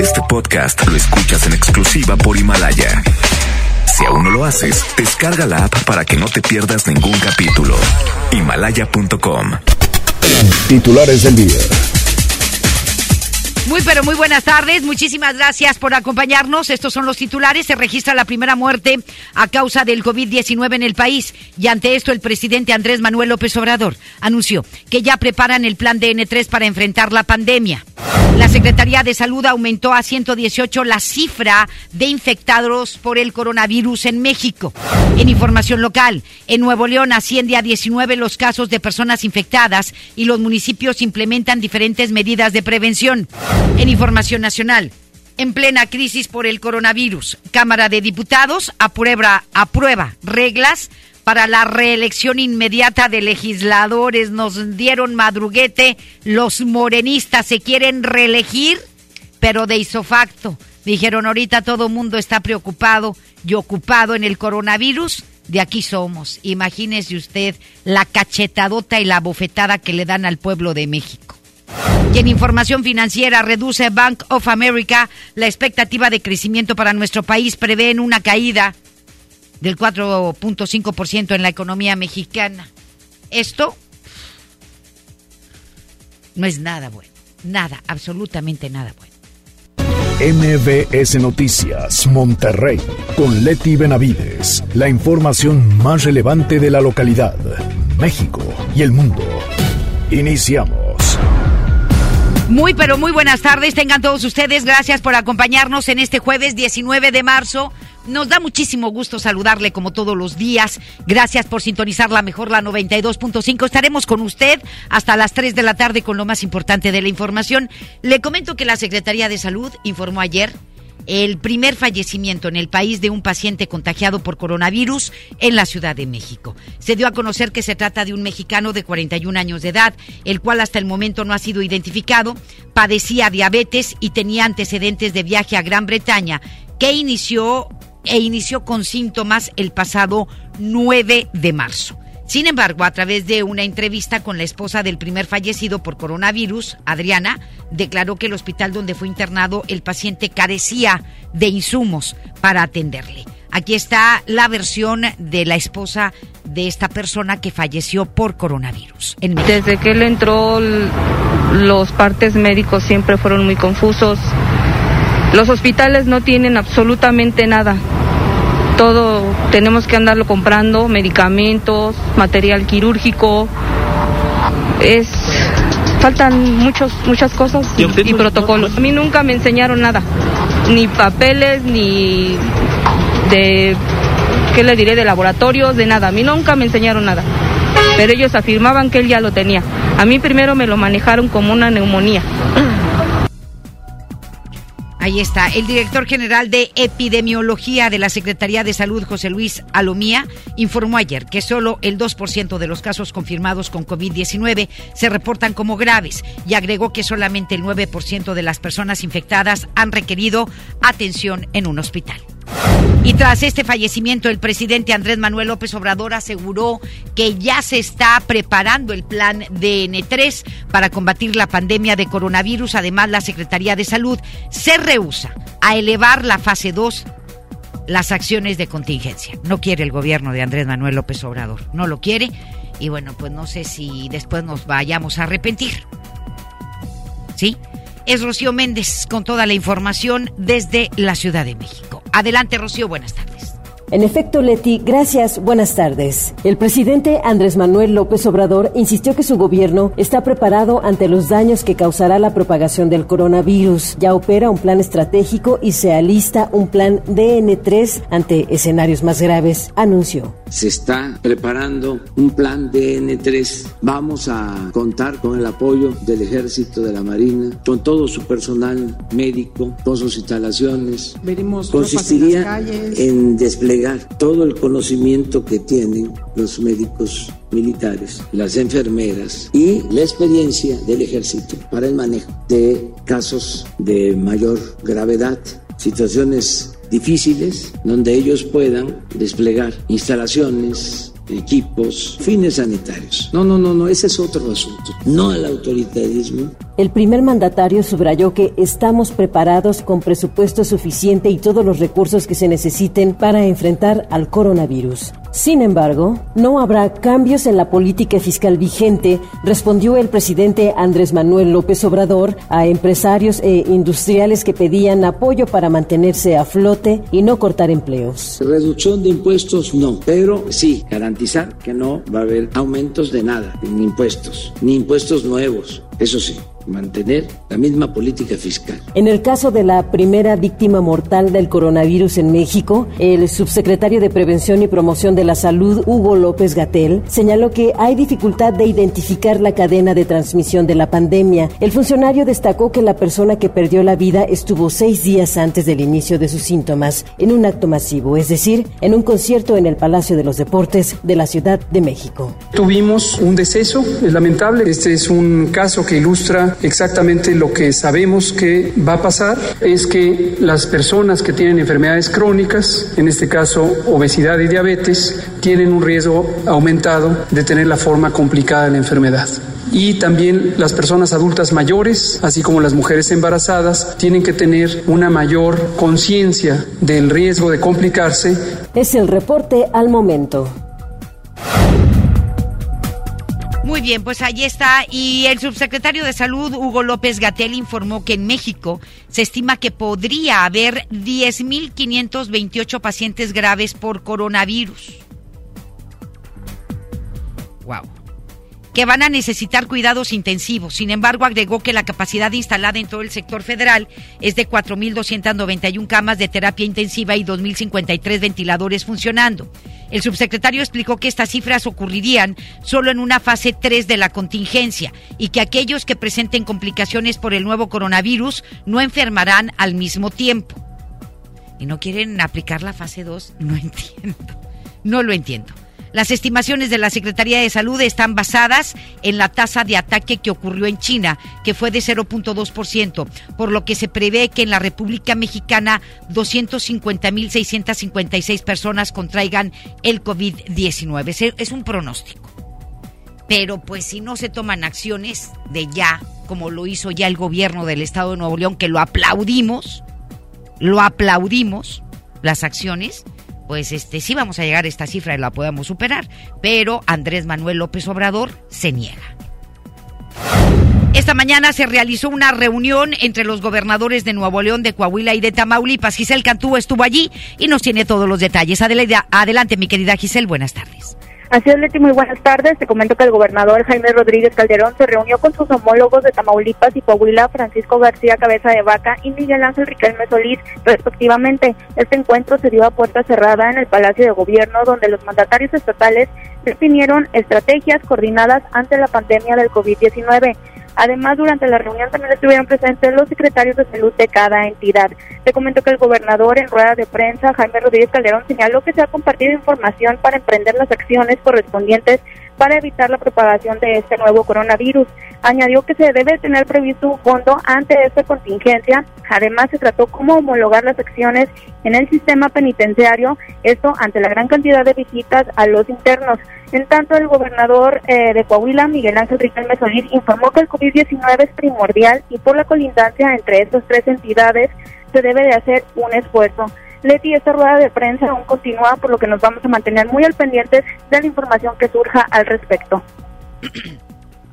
Este podcast lo escuchas en exclusiva por Himalaya. Si aún no lo haces, descarga la app para que no te pierdas ningún capítulo. Himalaya.com. Titulares del día. Muy pero muy buenas tardes, muchísimas gracias por acompañarnos. Estos son los titulares. Se registra la primera muerte a causa del COVID-19 en el país y ante esto el presidente Andrés Manuel López Obrador anunció que ya preparan el plan de N3 para enfrentar la pandemia. La Secretaría de Salud aumentó a 118 la cifra de infectados por el coronavirus en México. En información local, en Nuevo León asciende a 19 los casos de personas infectadas y los municipios implementan diferentes medidas de prevención. En información nacional, en plena crisis por el coronavirus, Cámara de Diputados aprueba, reglas para la reelección inmediata de legisladores. Nos dieron madruguete, los morenistas se quieren reelegir, pero de isofacto. Dijeron, ahorita todo mundo está preocupado y ocupado en el coronavirus. De aquí somos. Imagínese usted la cachetadota y la bofetada que le dan al pueblo de México. Y en información financiera, reduce Bank of America la expectativa de crecimiento para nuestro país. Prevén una caída del 4.5% en la economía mexicana. Esto no es nada bueno. Nada, absolutamente nada bueno. MBS Noticias, Monterrey, con Leti Benavides. La información más relevante de la localidad, México y el mundo. Iniciamos. Muy, pero muy buenas tardes. Tengan todos ustedes. Gracias por acompañarnos en este jueves 19 de marzo. Nos da muchísimo gusto saludarle como todos los días. Gracias por sintonizar la mejor, la 92.5. Estaremos con usted hasta las 3 de la tarde con lo más importante de la información. Le comento que la Secretaría de Salud informó ayer el primer fallecimiento en el país de un paciente contagiado por coronavirus en la Ciudad de México. Se dio a conocer que se trata de un mexicano de 41 años de edad, el cual hasta el momento no ha sido identificado, padecía diabetes y tenía antecedentes de viaje a Gran Bretaña, que inició e inició con síntomas el pasado 9 de marzo. Sin embargo, a través de una entrevista con la esposa del primer fallecido por coronavirus, Adriana, declaró que el hospital donde fue internado el paciente carecía de insumos para atenderle. Aquí está la versión de la esposa de esta persona que falleció por coronavirus. Desde que él entró, los partes médicos siempre fueron muy confusos. Los hospitales no tienen absolutamente nada todo tenemos que andarlo comprando, medicamentos, material quirúrgico. Es faltan muchos muchas cosas y, protocolos. A mí nunca me enseñaron nada, ni papeles ni de qué le diré de laboratorios, de nada. A mí nunca me enseñaron nada. Pero ellos afirmaban que él ya lo tenía. A mí primero me lo manejaron como una neumonía. Ahí está. El director general de epidemiología de la Secretaría de Salud, José Luis Alomía, informó ayer que solo el 2% de los casos confirmados con COVID-19 se reportan como graves y agregó que solamente el 9% de las personas infectadas han requerido atención en un hospital. Y tras este fallecimiento, el presidente Andrés Manuel López Obrador aseguró que ya se está preparando el plan DN3 para combatir la pandemia de coronavirus. Además, la Secretaría de Salud se rehúsa a elevar la fase 2 las acciones de contingencia. No quiere el gobierno de Andrés Manuel López Obrador, no lo quiere y bueno, pues no sé si después nos vayamos a arrepentir. ¿Sí? Es Rocío Méndez con toda la información desde la Ciudad de México. Adelante, Rocío, buenas tardes. En efecto, Leti, gracias, buenas tardes. El presidente Andrés Manuel López Obrador insistió que su gobierno está preparado ante los daños que causará la propagación del coronavirus. Ya opera un plan estratégico y se alista un plan DN3 ante escenarios más graves, anunció. Se está preparando un plan DN3. Vamos a contar con el apoyo del Ejército, de la Marina, con todo su personal médico, con sus instalaciones. Veremos Consistiría en desplegar todo el conocimiento que tienen los médicos militares, las enfermeras y la experiencia del ejército para el manejo de casos de mayor gravedad, situaciones difíciles donde ellos puedan desplegar instalaciones equipos, fines sanitarios. No, no, no, no, ese es otro asunto. No al autoritarismo. El primer mandatario subrayó que estamos preparados con presupuesto suficiente y todos los recursos que se necesiten para enfrentar al coronavirus. Sin embargo, no habrá cambios en la política fiscal vigente, respondió el presidente Andrés Manuel López Obrador a empresarios e industriales que pedían apoyo para mantenerse a flote y no cortar empleos. Reducción de impuestos no, pero sí garantizar que no va a haber aumentos de nada en impuestos, ni impuestos nuevos, eso sí mantener la misma política fiscal. En el caso de la primera víctima mortal del coronavirus en México, el subsecretario de Prevención y Promoción de la Salud, Hugo López Gatel, señaló que hay dificultad de identificar la cadena de transmisión de la pandemia. El funcionario destacó que la persona que perdió la vida estuvo seis días antes del inicio de sus síntomas en un acto masivo, es decir, en un concierto en el Palacio de los Deportes de la Ciudad de México. Tuvimos un deceso, es lamentable. Este es un caso que ilustra exactamente lo que sabemos que va a pasar es que las personas que tienen enfermedades crónicas, en este caso obesidad y diabetes, tienen un riesgo aumentado de tener la forma complicada de la enfermedad y también las personas adultas mayores, así como las mujeres embarazadas, tienen que tener una mayor conciencia del riesgo de complicarse. Es el reporte al momento. Muy bien, pues ahí está. Y el subsecretario de Salud, Hugo López Gatel, informó que en México se estima que podría haber 10.528 pacientes graves por coronavirus. Wow que van a necesitar cuidados intensivos. Sin embargo, agregó que la capacidad instalada en todo el sector federal es de 4.291 camas de terapia intensiva y 2.053 ventiladores funcionando. El subsecretario explicó que estas cifras ocurrirían solo en una fase 3 de la contingencia y que aquellos que presenten complicaciones por el nuevo coronavirus no enfermarán al mismo tiempo. ¿Y no quieren aplicar la fase 2? No entiendo. No lo entiendo. Las estimaciones de la Secretaría de Salud están basadas en la tasa de ataque que ocurrió en China, que fue de 0.2%, por lo que se prevé que en la República Mexicana 250.656 personas contraigan el COVID-19. Es un pronóstico. Pero pues si no se toman acciones de ya, como lo hizo ya el gobierno del Estado de Nuevo León, que lo aplaudimos, lo aplaudimos, las acciones, pues este sí vamos a llegar a esta cifra y la podemos superar, pero Andrés Manuel López Obrador se niega. Esta mañana se realizó una reunión entre los gobernadores de Nuevo León, de Coahuila y de Tamaulipas. Giselle Cantú estuvo allí y nos tiene todos los detalles. Adelante, mi querida Giselle, buenas tardes. Así es, Leti, muy buenas tardes. Te comento que el gobernador Jaime Rodríguez Calderón se reunió con sus homólogos de Tamaulipas y Coahuila, Francisco García Cabeza de Vaca y Miguel Ángel Riquelme Solís, respectivamente. Este encuentro se dio a puerta cerrada en el Palacio de Gobierno, donde los mandatarios estatales definieron estrategias coordinadas ante la pandemia del COVID-19. Además, durante la reunión también estuvieron presentes los secretarios de salud de cada entidad. Te comento que el gobernador en rueda de prensa, Jaime Rodríguez Calderón, señaló que se ha compartido información para emprender las acciones correspondientes para evitar la propagación de este nuevo coronavirus. Añadió que se debe tener previsto un fondo ante esta contingencia. Además, se trató cómo homologar las acciones en el sistema penitenciario, esto ante la gran cantidad de visitas a los internos. En tanto, el gobernador eh, de Coahuila, Miguel Ángel Riquelme Solís, informó que el COVID-19 es primordial y por la colindancia entre estas tres entidades se debe de hacer un esfuerzo. Leti, esta rueda de prensa aún continúa, por lo que nos vamos a mantener muy al pendiente de la información que surja al respecto.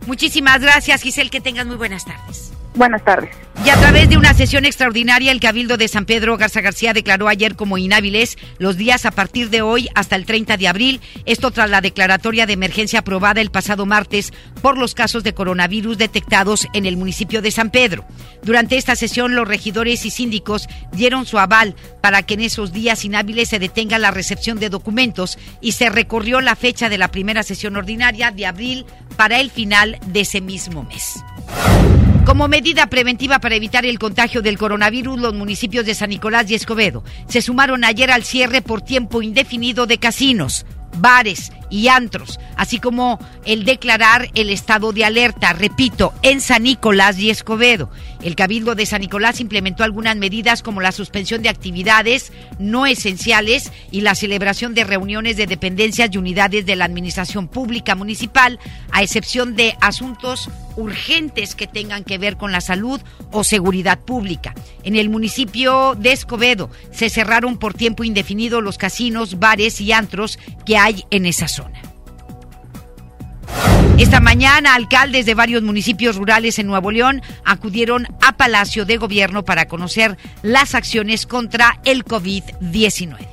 Muchísimas gracias, Giselle. Que tengas muy buenas tardes. Buenas tardes. Y a través de una sesión extraordinaria, el Cabildo de San Pedro Garza García declaró ayer como inhábiles los días a partir de hoy hasta el 30 de abril, esto tras la declaratoria de emergencia aprobada el pasado martes por los casos de coronavirus detectados en el municipio de San Pedro. Durante esta sesión, los regidores y síndicos dieron su aval para que en esos días inhábiles se detenga la recepción de documentos y se recorrió la fecha de la primera sesión ordinaria de abril para el final de ese mismo mes. Como medida preventiva para evitar el contagio del coronavirus, los municipios de San Nicolás y Escobedo se sumaron ayer al cierre por tiempo indefinido de casinos, bares y antros, así como el declarar el estado de alerta, repito, en San Nicolás y Escobedo. El Cabildo de San Nicolás implementó algunas medidas como la suspensión de actividades no esenciales y la celebración de reuniones de dependencias y unidades de la Administración Pública Municipal, a excepción de asuntos urgentes que tengan que ver con la salud o seguridad pública. En el municipio de Escobedo se cerraron por tiempo indefinido los casinos, bares y antros que hay en esa zona. Esta mañana, alcaldes de varios municipios rurales en Nuevo León acudieron a Palacio de Gobierno para conocer las acciones contra el COVID-19.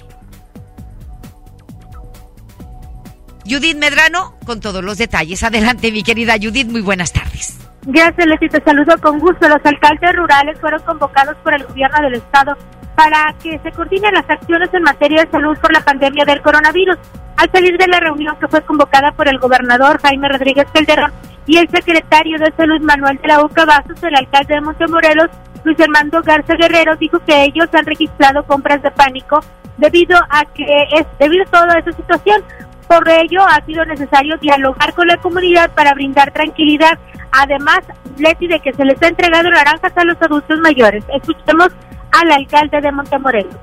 Judith Medrano con todos los detalles. Adelante, mi querida Judith, muy buenas tardes. Gracias, Leslie, te saludo con gusto. Los alcaldes rurales fueron convocados por el gobierno del estado para que se coordinen las acciones en materia de salud por la pandemia del coronavirus. Al salir de la reunión que fue convocada por el gobernador Jaime Rodríguez Calderón y el secretario de Salud Manuel de la UCA Vasos, el alcalde de Montemorelos, Luis Armando Garza Guerrero, dijo que ellos han registrado compras de pánico debido a que es debido a toda esa situación. Por ello, ha sido necesario dialogar con la comunidad para brindar tranquilidad. Además, Leti, de que se les ha entregado naranjas a los adultos mayores. Escuchemos al alcalde de Montemorelos.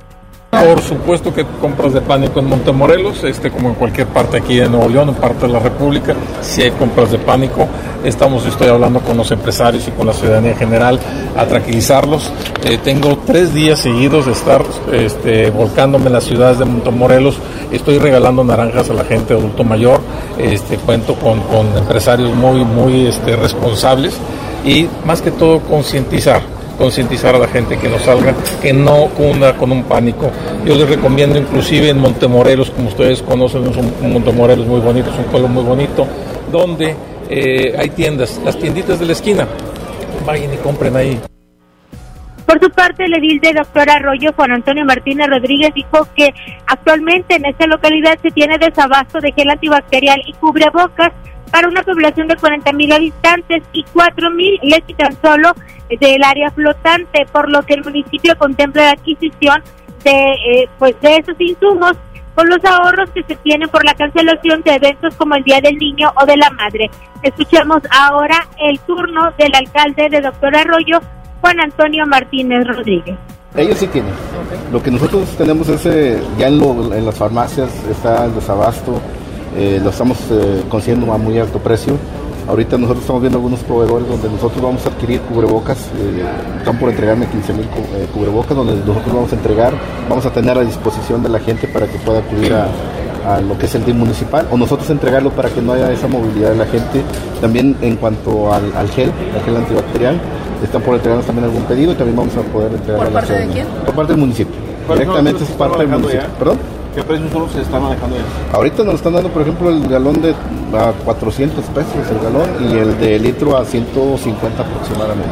Por supuesto que compras de pánico en Montemorelos, este, como en cualquier parte aquí de Nuevo León, en parte de la República, si hay compras de pánico. Estamos, estoy hablando con los empresarios y con la ciudadanía en general a tranquilizarlos. Eh, tengo tres días seguidos de estar este, volcándome en las ciudades de Montemorelos. Estoy regalando naranjas a la gente adulto mayor. Este, cuento con, con empresarios muy, muy este, responsables y más que todo concientizar concientizar a la gente que no salga, que no cunda con un pánico. Yo les recomiendo inclusive en Montemorelos, como ustedes conocen, es un Montemorelos muy bonito, es un pueblo muy bonito, donde eh, hay tiendas, las tienditas de la esquina. Vayan y compren ahí. Por su parte, el edil de Doctor Arroyo, Juan Antonio Martínez Rodríguez, dijo que actualmente en esta localidad se tiene desabasto de gel antibacterial y cubrebocas para una población de 40 mil habitantes y 4 mil le quitan solo del área flotante, por lo que el municipio contempla la adquisición de, eh, pues de esos insumos con los ahorros que se tienen por la cancelación de eventos como el Día del Niño o de la Madre. Escuchemos ahora el turno del alcalde de Doctor Arroyo, Juan Antonio Martínez Rodríguez. Ellos sí tienen. Lo que nosotros tenemos es, eh, ya en, lo, en, las farmacias está el desabasto, eh, lo estamos eh, consiguiendo a muy alto precio. Ahorita nosotros estamos viendo algunos proveedores donde nosotros vamos a adquirir cubrebocas, eh, están por entregarme 15 mil eh, cubrebocas, donde nosotros vamos a entregar, vamos a tener a disposición de la gente para que pueda acudir a, a lo que es el DIM municipal o nosotros entregarlo para que no haya esa movilidad de la gente. También en cuanto al, al gel, al gel antibacterial, están por entregarnos también algún pedido y también vamos a poder entregar ¿Por parte de quién? Por parte del municipio. Directamente es parte del municipio. Ya? ¿Perdón? ¿Qué precios solo se están manejando ya? Ahorita nos están dando, por ejemplo, el galón de a 400 pesos el galón y el de litro a 150 aproximadamente.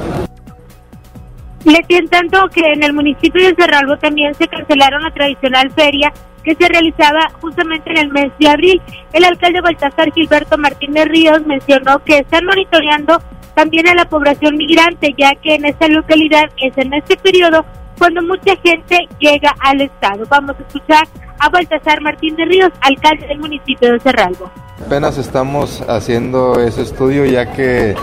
Le tanto que en el municipio de Cerralbo también se cancelaron la tradicional feria que se realizaba justamente en el mes de abril. El alcalde Baltasar Gilberto Martínez Ríos mencionó que están monitoreando también a la población migrante, ya que en esta localidad es en este periodo cuando mucha gente llega al estado. Vamos a escuchar a Baltasar Martínez Ríos, alcalde del municipio de Cerralbo. Apenas estamos haciendo ese estudio ya que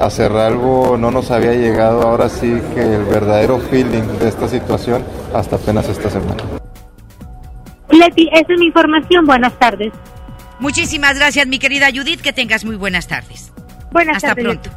a Cerralbo no nos había llegado ahora sí que el verdadero feeling de esta situación hasta apenas esta semana. Leti, esa es mi información. Buenas tardes. Muchísimas gracias, mi querida Judith. Que tengas muy buenas tardes. Buenas Hasta tardes. pronto.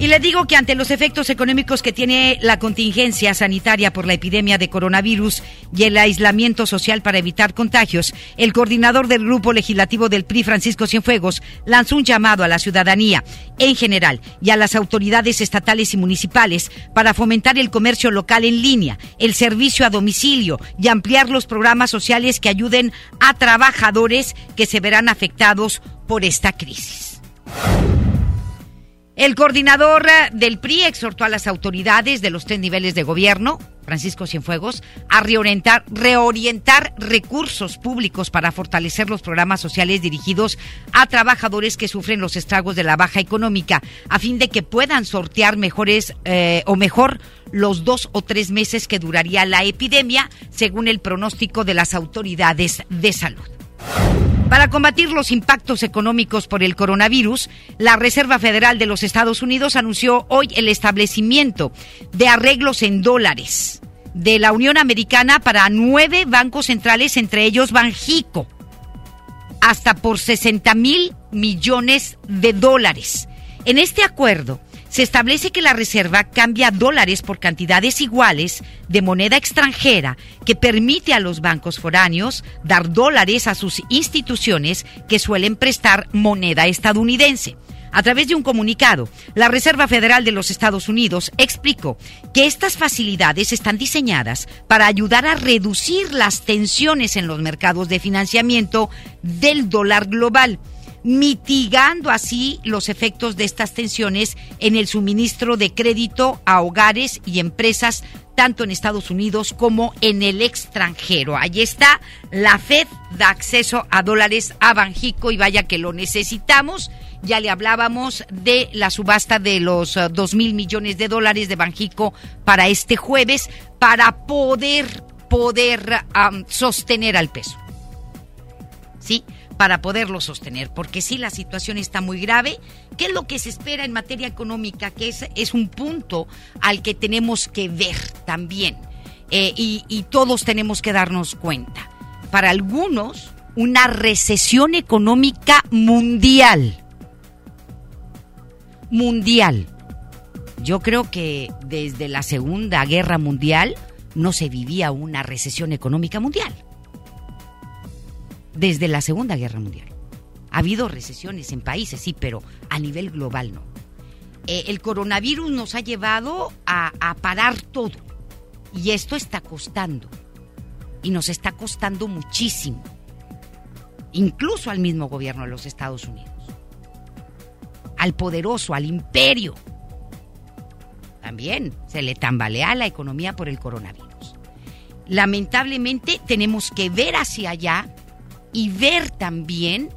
Y le digo que ante los efectos económicos que tiene la contingencia sanitaria por la epidemia de coronavirus y el aislamiento social para evitar contagios, el coordinador del grupo legislativo del PRI, Francisco Cienfuegos, lanzó un llamado a la ciudadanía en general y a las autoridades estatales y municipales para fomentar el comercio local en línea, el servicio a domicilio y ampliar los programas sociales que ayuden a trabajadores que se verán afectados por esta crisis. El coordinador eh, del PRI exhortó a las autoridades de los tres niveles de gobierno, Francisco Cienfuegos, a reorientar, recursos públicos para fortalecer los programas sociales dirigidos a trabajadores que sufren los estragos de la baja económica, a fin de que puedan sortear mejores eh, o mejor los dos o tres meses que duraría la epidemia, según el pronóstico de las autoridades de salud. Para combatir los impactos económicos por el coronavirus, la Reserva Federal de los Estados Unidos anunció hoy el establecimiento de arreglos en dólares de la Unión Americana para nueve bancos centrales, entre ellos Banjico, hasta por 60 mil millones de dólares. En este acuerdo, se establece que la Reserva cambia dólares por cantidades iguales de moneda extranjera que permite a los bancos foráneos dar dólares a sus instituciones que suelen prestar moneda estadounidense. A través de un comunicado, la Reserva Federal de los Estados Unidos explicó que estas facilidades están diseñadas para ayudar a reducir las tensiones en los mercados de financiamiento del dólar global mitigando así los efectos de estas tensiones en el suministro de crédito a hogares y empresas tanto en Estados Unidos como en el extranjero. Allí está, la Fed da acceso a dólares a Banjico y vaya que lo necesitamos. Ya le hablábamos de la subasta de los uh, dos mil millones de dólares de Banjico para este jueves para poder, poder sostener al peso. ¿Sí? Para poderlo sostener, porque si la situación está muy grave. ¿Qué es lo que se espera en materia económica? Que es, es un punto al que tenemos que ver también eh, y, y todos tenemos que darnos cuenta. Para algunos, una recesión económica mundial. Mundial. Yo creo que desde la Segunda Guerra Mundial no se vivía una recesión económica mundial desde la Segunda Guerra Mundial. Ha habido recesiones en países, sí, pero a nivel global no. Eh, el coronavirus nos ha llevado a, a parar todo y esto está costando y nos está costando muchísimo, incluso al mismo gobierno de los Estados Unidos, al poderoso, al imperio. También se le tambalea la economía por el coronavirus. Lamentablemente tenemos que ver hacia allá y ver también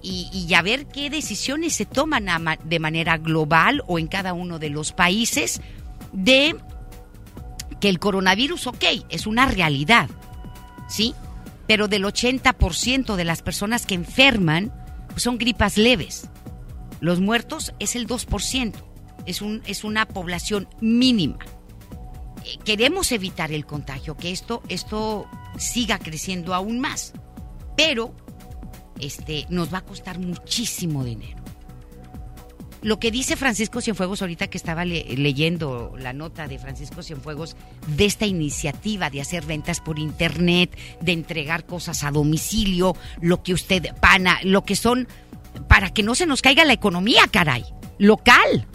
y, ya ver qué decisiones se toman de manera global o en cada uno de los países de que el coronavirus, ok, es una realidad, ¿sí? Pero del 80% de las personas que enferman pues son gripas leves. Los muertos es el 2%, es, un, es una población mínima. Eh, queremos evitar el contagio, que esto, esto siga creciendo aún más pero este, nos va a costar muchísimo dinero. Lo que dice Francisco Cienfuegos ahorita que estaba leyendo la nota de Francisco Cienfuegos de esta iniciativa de hacer ventas por internet, de entregar cosas a domicilio, lo que usted pana, lo que son para que no se nos caiga la economía, caray, local.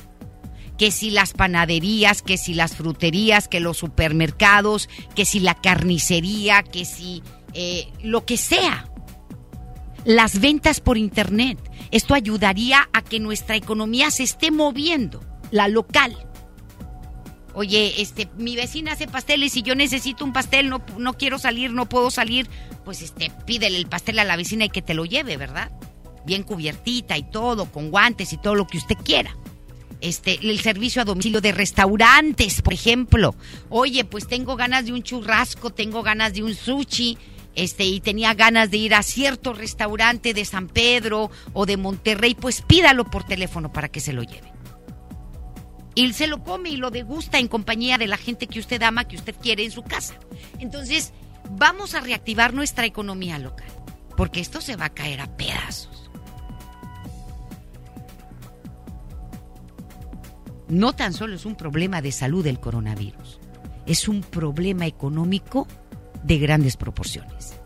Que si las panaderías, que si las fruterías, que los supermercados, que si la carnicería, que si eh, lo que sea las ventas por Internet. Esto ayudaría a que nuestra economía se esté moviendo, la local. Oye, este, mi vecina hace pasteles y yo necesito un pastel, no, no quiero salir, no puedo salir. Pues este, pídele el pastel a la vecina y que te lo lleve, ¿verdad? Bien cubiertita y todo, con guantes y todo lo que usted quiera. Este, el servicio a domicilio de restaurantes, por ejemplo. Oye, pues tengo ganas de un churrasco, tengo ganas de un sushi, este, y tenía ganas de ir a cierto restaurante de San Pedro o de Monterrey, pues pídalo por teléfono para que se lo lleve. Y se lo come y lo degusta en compañía de la gente que usted ama, que usted quiere en su casa. Entonces, vamos a reactivar nuestra economía local, porque esto se va a caer a pedazos. No tan solo es un problema de salud el coronavirus, es un problema económico de grandes proporciones.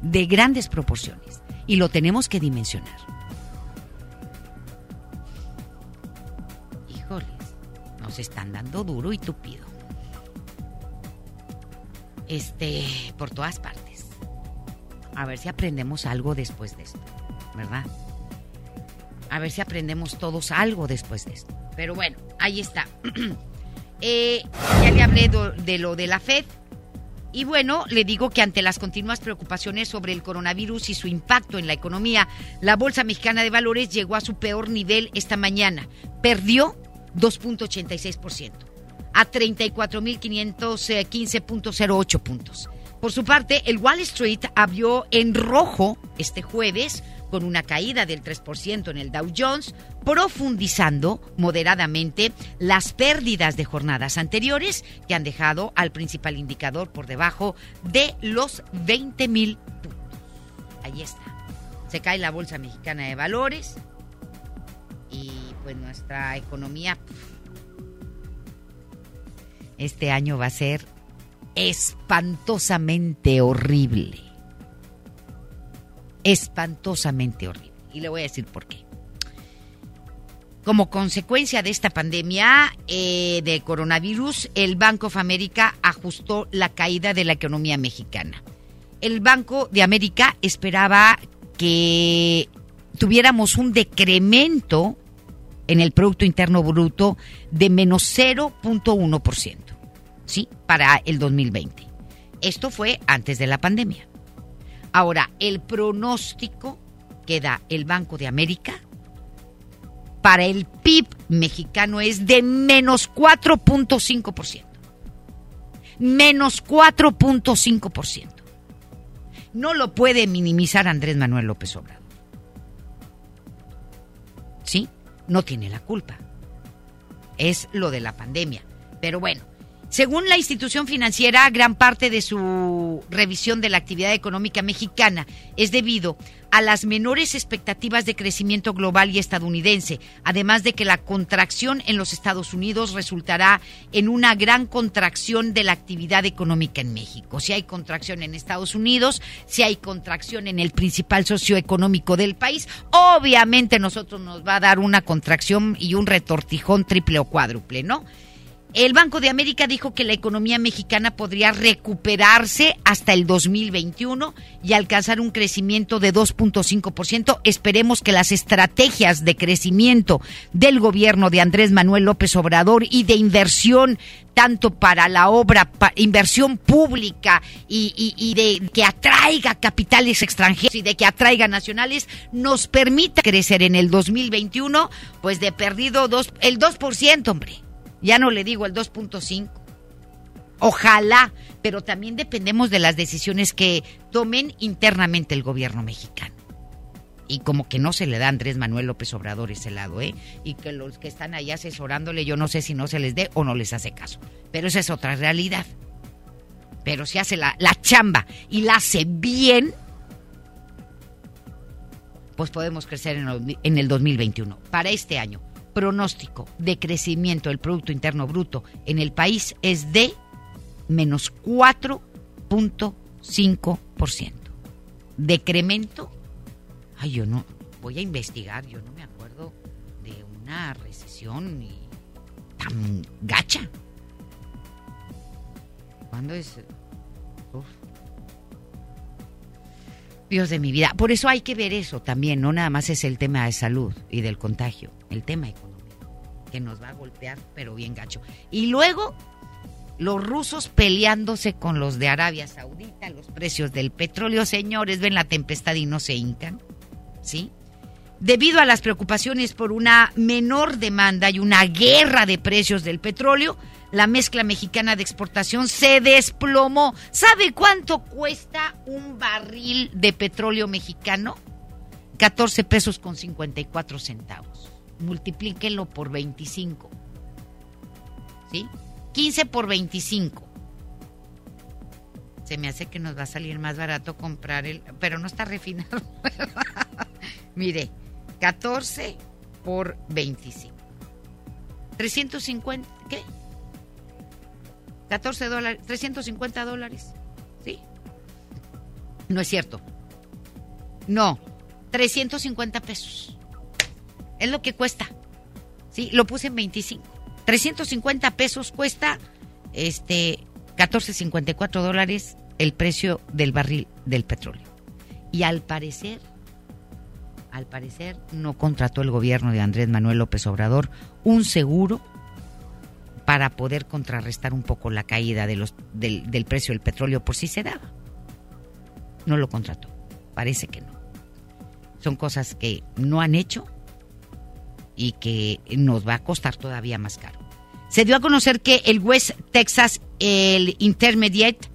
De grandes proporciones. Y lo tenemos que dimensionar. Híjoles, nos están dando duro y tupido. Este, por todas partes. A ver si aprendemos algo después de esto, ¿verdad? A ver si aprendemos todos algo después de esto. Pero bueno, ahí está. Eh, ya le hablé de lo de la FED. Y bueno, le digo que ante las continuas preocupaciones sobre el coronavirus y su impacto en la economía, la Bolsa Mexicana de Valores llegó a su peor nivel esta mañana. Perdió 2.86% a 34.515.08 puntos. Por su parte, el Wall Street abrió en rojo este jueves con una caída del 3% en el Dow Jones, profundizando moderadamente las pérdidas de jornadas anteriores que han dejado al principal indicador por debajo de los 20 mil puntos. Ahí está. Se cae la Bolsa Mexicana de Valores y pues nuestra economía este año va a ser espantosamente horrible. Espantosamente horrible. Y le voy a decir por qué. Como consecuencia de esta pandemia eh, de coronavirus, el Banco of America ajustó la caída de la economía mexicana. El Banco de América esperaba que tuviéramos un decremento en el Producto Interno Bruto de menos 0.1%, ¿sí? Para el 2020. Esto fue antes de la pandemia. Ahora, el pronóstico que da el Banco de América para el PIB mexicano es de menos 4.5%. Menos 4.5%. No lo puede minimizar Andrés Manuel López Obrador. ¿Sí? No tiene la culpa. Es lo de la pandemia. Pero bueno, según la institución financiera, gran parte de su revisión de la actividad económica mexicana es debido a las menores expectativas de crecimiento global y estadounidense, además de que la contracción en los Estados Unidos resultará en una gran contracción de la actividad económica en México. Si hay contracción en Estados Unidos, si hay contracción en el principal socioeconómico del país, obviamente nosotros nos va a dar una contracción y un retortijón triple o cuádruple, ¿no? El Banco de América dijo que la economía mexicana podría recuperarse hasta el 2021 y alcanzar un crecimiento de 2.5%. Esperemos que las estrategias de crecimiento del gobierno de Andrés Manuel López Obrador y de inversión tanto para la obra, inversión pública y, de que atraiga capitales extranjeros y de que atraiga nacionales, nos permita crecer en el 2021, pues de perdido dos, el 2%, hombre. Ya no le digo el 2.5. Ojalá, pero también dependemos de las decisiones que tomen internamente el gobierno mexicano. Y como que no se le da a Andrés Manuel López Obrador ese lado, ¿eh? Y que los que están ahí asesorándole, yo no sé si no se les dé o no les hace caso. Pero esa es otra realidad. Pero si hace la, la chamba y la hace bien, pues podemos crecer en en el 2021. Para este año, pronóstico de crecimiento del Producto Interno Bruto en el país es de menos 4.5%. Decremento, ay, yo no, voy a investigar, yo no me acuerdo de una recesión tan gacha. ¿Cuándo es? Dios de mi vida. Por eso hay que ver eso también, no nada más es el tema de salud y del contagio, el tema económico, que nos va a golpear, pero bien gacho. Y luego, los rusos peleándose con los de Arabia Saudita, los precios del petróleo, señores, ven la tempestad y no se hincan, ¿sí? Debido a las preocupaciones por una menor demanda y una guerra de precios del petróleo, la mezcla mexicana de exportación se desplomó. ¿Sabe cuánto cuesta un barril de petróleo mexicano? 14 pesos con 54 centavos. Multiplíquenlo por 25. ¿Sí? 15 por 25. Se me hace que nos va a salir más barato comprar el... Pero no está refinado. Mire, 14 por 25. 350, ¿qué? 14 dólares, 350 dólares. ¿Sí? No es cierto. No, 350 pesos. Es lo que cuesta. Sí, lo puse en 25. 350 pesos cuesta este 14.54 dólares el precio del barril del petróleo. Y al parecer, al parecer no contrató el gobierno de Andrés Manuel López Obrador un seguro para poder contrarrestar un poco la caída de los, del, del precio del petróleo por si se daba. No lo contrató, parece que no. Son cosas que no han hecho y que nos va a costar todavía más caro. Se dio a conocer que el West Texas, el Intermediate,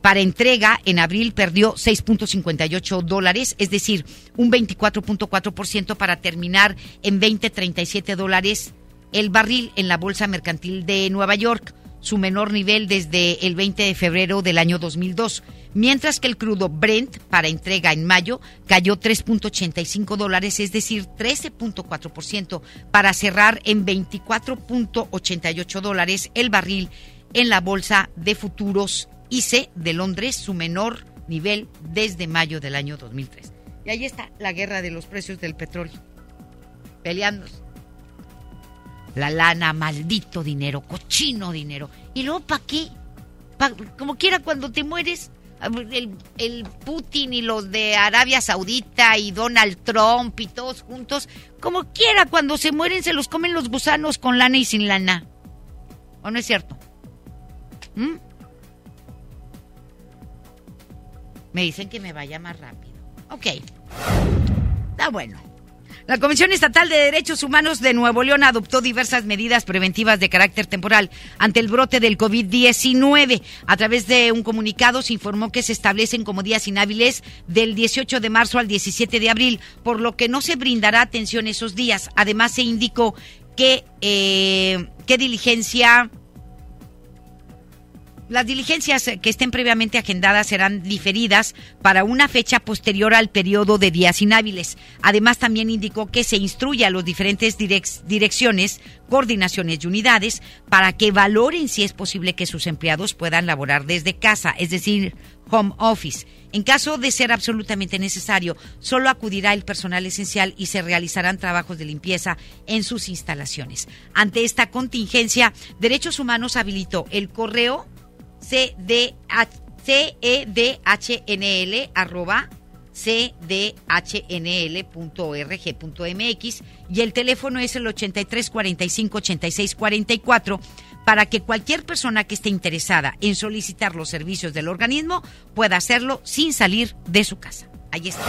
para entrega en abril perdió 6.58 dólares, es decir, un 24.4% para terminar en 20.37 dólares el barril en la Bolsa Mercantil de Nueva York, su menor nivel desde el 20 de febrero del año 2002, mientras que el crudo Brent para entrega en mayo cayó 3.85 dólares, es decir, 13.4% para cerrar en 24.88 dólares el barril en la Bolsa de Futuros ICE de Londres, su menor nivel desde mayo del año 2003. Y ahí está la guerra de los precios del petróleo, peleándose. La lana, maldito dinero, cochino dinero. ¿Y luego para qué? como quiera, cuando te mueres, el, Putin y los de Arabia Saudita y Donald Trump y todos juntos, como quiera, cuando se mueren se los comen los gusanos con lana y sin lana. ¿O no es cierto? ¿Mm? Me dicen que me vaya más rápido. Ok. Está bueno. La Comisión Estatal de Derechos Humanos de Nuevo León adoptó diversas medidas preventivas de carácter temporal ante el brote del COVID-19. A través de un comunicado se informó que se establecen como días inhábiles del 18 de marzo al 17 de abril, por lo que no se brindará atención esos días. Además se indicó que eh, qué diligencia las diligencias que estén previamente agendadas serán diferidas para una fecha posterior al periodo de días inhábiles. Además, también indicó que se instruye a los diferentes direcciones, coordinaciones y unidades para que valoren si es posible que sus empleados puedan laborar desde casa, es decir, home office. En caso de ser absolutamente necesario, solo acudirá el personal esencial y se realizarán trabajos de limpieza en sus instalaciones. Ante esta contingencia, Derechos Humanos habilitó el correo cedhnl arroba cdhnl.org.mx y el teléfono es el 83 45 86 44 para que cualquier persona que esté interesada en solicitar los servicios del organismo pueda hacerlo sin salir de su casa. Ahí está.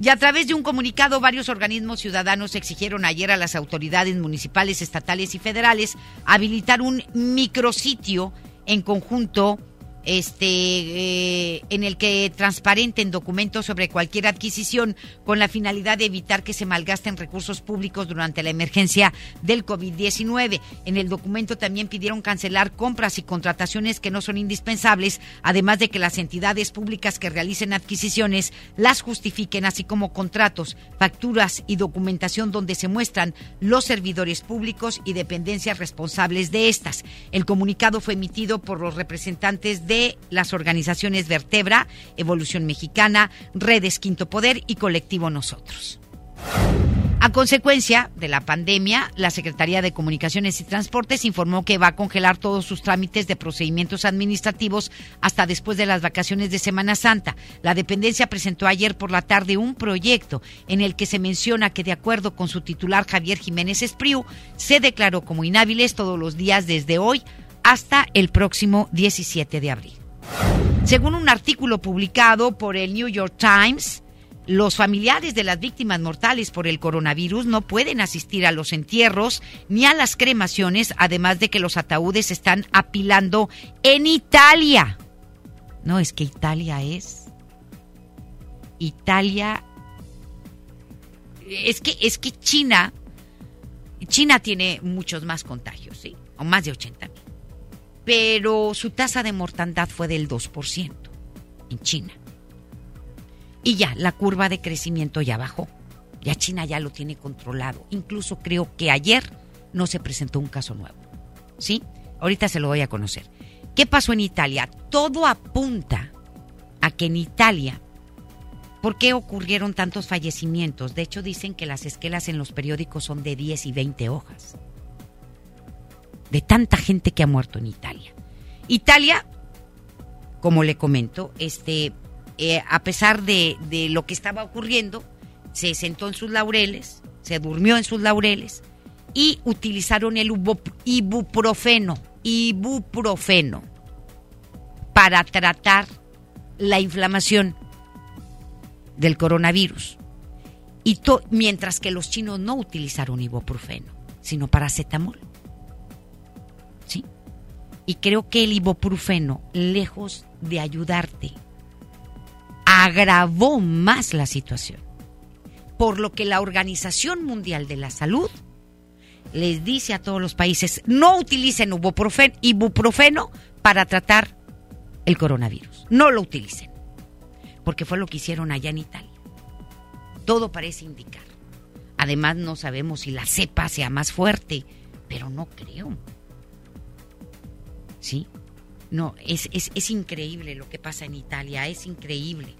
Y a través de un comunicado, varios organismos ciudadanos exigieron ayer a las autoridades municipales, estatales y federales habilitar un micrositio en conjunto este, eh, en el que transparenten documentos sobre cualquier adquisición con la finalidad de evitar que se malgasten recursos públicos durante la emergencia del COVID-19. En el documento también pidieron cancelar compras y contrataciones que no son indispensables, además de que las entidades públicas que realicen adquisiciones las justifiquen, así como contratos, facturas y documentación donde se muestran los servidores públicos y dependencias responsables de estas. El comunicado fue emitido por los representantes de de las organizaciones Vertebra, Evolución Mexicana, Redes Quinto Poder y Colectivo Nosotros. A consecuencia de la pandemia, la Secretaría de Comunicaciones y Transportes informó que va a congelar todos sus trámites de procedimientos administrativos hasta después de las vacaciones de Semana Santa. La dependencia presentó ayer por la tarde un proyecto en el que se menciona que de acuerdo con su titular Javier Jiménez Espriu, se declaró como inhábiles todos los días desde hoy hasta el próximo 17 de abril. Según un artículo publicado por el New York Times, los familiares de las víctimas mortales por el coronavirus no pueden asistir a los entierros ni a las cremaciones, además de que los ataúdes están apilando en Italia. No, es que Italia es. Italia. Es que, es que China. China tiene muchos más contagios, ¿sí? O más de 80 mil pero su tasa de mortandad fue del 2% en China. Y ya, la curva de crecimiento ya bajó. Ya China ya lo tiene controlado. Incluso creo que ayer no se presentó un caso nuevo. ¿Sí? Ahorita se lo voy a conocer. ¿Qué pasó en Italia? Todo apunta a que en Italia, ¿por qué ocurrieron tantos fallecimientos? De hecho, dicen que las esquelas en los periódicos son de 10 y 20 hojas de tanta gente que ha muerto en Italia. Italia, como le comento, este, eh, a pesar de, lo que estaba ocurriendo, se sentó en sus laureles, se durmió en sus laureles y utilizaron el ibuprofeno, ibuprofeno, para tratar la inflamación del coronavirus. Y mientras que los chinos no utilizaron ibuprofeno, sino paracetamol. Y creo que el ibuprofeno, lejos de ayudarte, agravó más la situación. Por lo que la Organización Mundial de la Salud les dice a todos los países, no utilicen ibuprofeno para tratar el coronavirus. No lo utilicen. Porque fue lo que hicieron allá en Italia. Todo parece indicar. Además no sabemos si la cepa sea más fuerte, pero no creo. ¿Sí? No, es, es, es increíble lo que pasa en Italia, es increíble.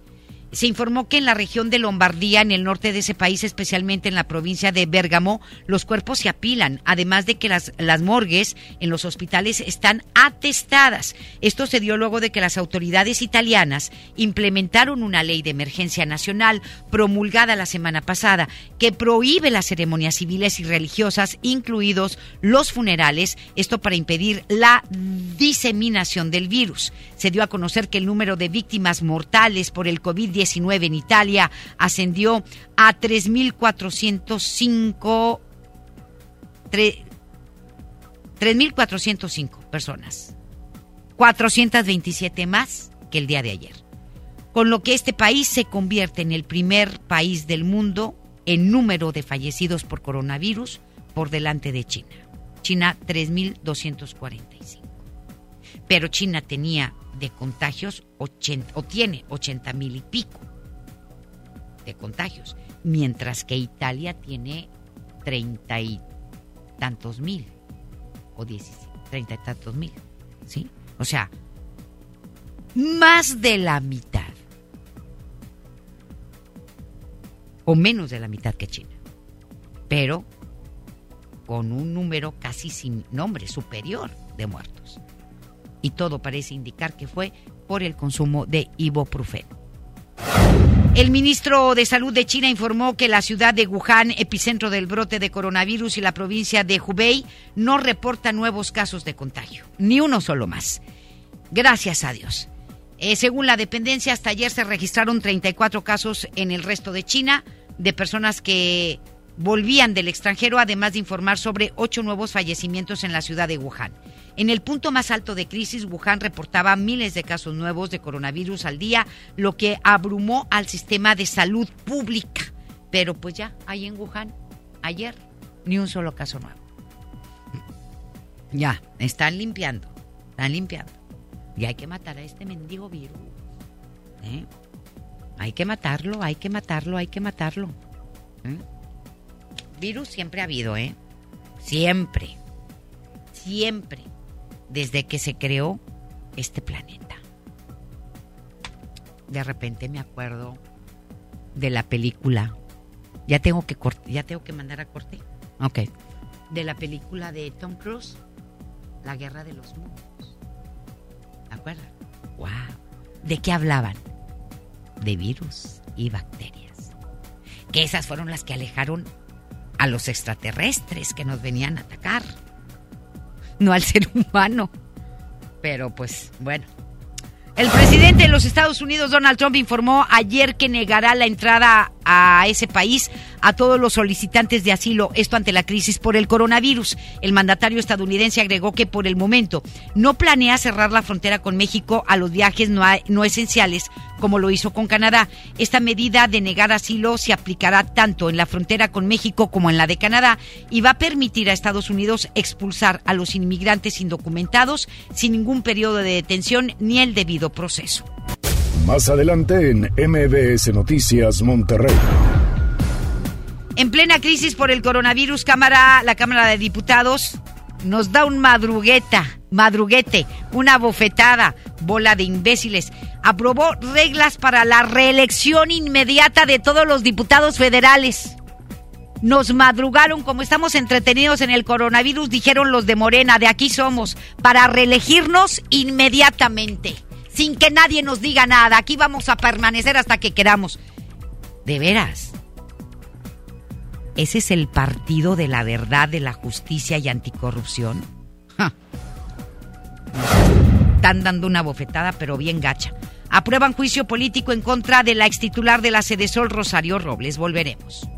Se informó que en la región de Lombardía, en el norte de ese país, especialmente en la provincia de Bérgamo, los cuerpos se apilan, además de que las, las morgues en los hospitales están atestadas. Esto se dio luego de que las autoridades italianas implementaron una ley de emergencia nacional promulgada la semana pasada que prohíbe las ceremonias civiles y religiosas, incluidos los funerales, esto para impedir la diseminación del virus. Se dio a conocer que el número de víctimas mortales por el COVID-19 en Italia ascendió a 3.405 3.405 personas, 427 más que el día de ayer, con lo que este país se convierte en el primer país del mundo en número de fallecidos por coronavirus por delante de China. China 3.245. Pero China tenía de contagios 80, o tiene 80 mil y pico de contagios, mientras que Italia tiene 30 y tantos mil o 30 y tantos mil, ¿sí? O sea, más de la mitad o menos de la mitad que China, pero con un número casi sin nombre superior de muertos y todo parece indicar que fue por el consumo de ibuprofeno. El ministro de Salud de China informó que la ciudad de Wuhan, epicentro del brote de coronavirus, y la provincia de Hubei no reportan nuevos casos de contagio, ni uno solo más. Gracias a Dios. Eh, según la dependencia, hasta ayer se registraron 34 casos en el resto de China de personas que volvían del extranjero, además de informar sobre ocho nuevos fallecimientos en la ciudad de Wuhan. En el punto más alto de crisis, Wuhan reportaba miles de casos nuevos de coronavirus al día, lo que abrumó al sistema de salud pública. Pero pues ya, ahí en Wuhan, ayer, ni un solo caso nuevo. Ya, están limpiando, están limpiando. Y hay que matar a este mendigo virus. ¿eh? Hay que matarlo, hay que matarlo, hay que matarlo. ¿eh? Virus siempre ha habido, ¿eh? Siempre. Siempre desde que se creó este planeta. De repente me acuerdo de la película. Ya tengo que ya tengo que mandar a corte. Ok. De la película de Tom Cruise, La Guerra de los Mundos. Wow. ¿De qué hablaban? De virus y bacterias. Que esas fueron las que alejaron a los extraterrestres que nos venían a atacar no al ser humano. Pero pues bueno. El presidente de los Estados Unidos, Donald Trump, informó ayer que negará la entrada a ese país a todos los solicitantes de asilo, esto ante la crisis por el coronavirus. El mandatario estadounidense agregó que por el momento no planea cerrar la frontera con México a los viajes no, no esenciales como lo hizo con Canadá. Esta medida de negar asilo se aplicará tanto en la frontera con México como en la de Canadá y va a permitir a Estados Unidos expulsar a los inmigrantes indocumentados sin ningún periodo de detención ni el debido proceso. Más adelante en MBS Noticias Monterrey. En plena crisis por el coronavirus, Cámara, la Cámara de Diputados nos da un madrugueta, madruguete, una bofetada, bola de imbéciles. Aprobó reglas para la reelección inmediata de todos los diputados federales. Nos madrugaron, como estamos entretenidos en el coronavirus, dijeron los de Morena, de aquí somos, para reelegirnos inmediatamente, sin que nadie nos diga nada. Aquí vamos a permanecer hasta que queramos. De veras. ¿Ese es el partido de la verdad, de la justicia y anticorrupción? Están dando una bofetada, pero bien gacha. Aprueban juicio político en contra de la ex titular de la Sede Sol, Rosario Robles. Volveremos.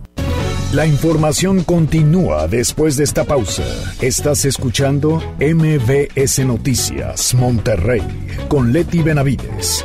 La información continúa después de esta pausa. Estás escuchando MBS Noticias Monterrey con Leti Benavides.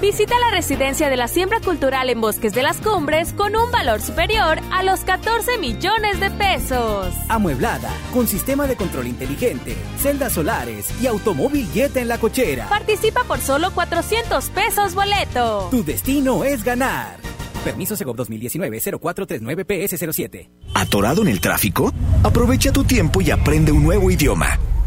Visita la residencia de la siembra cultural en Bosques de las Cumbres con un valor superior a los 14 millones de pesos. Amueblada, con sistema de control inteligente, celdas solares y automóvil jet en la cochera. Participa por solo 400 pesos boleto. Tu destino es ganar. Permiso Segov 2019-0439-PS07. ¿Atorado en el tráfico? Aprovecha tu tiempo y aprende un nuevo idioma.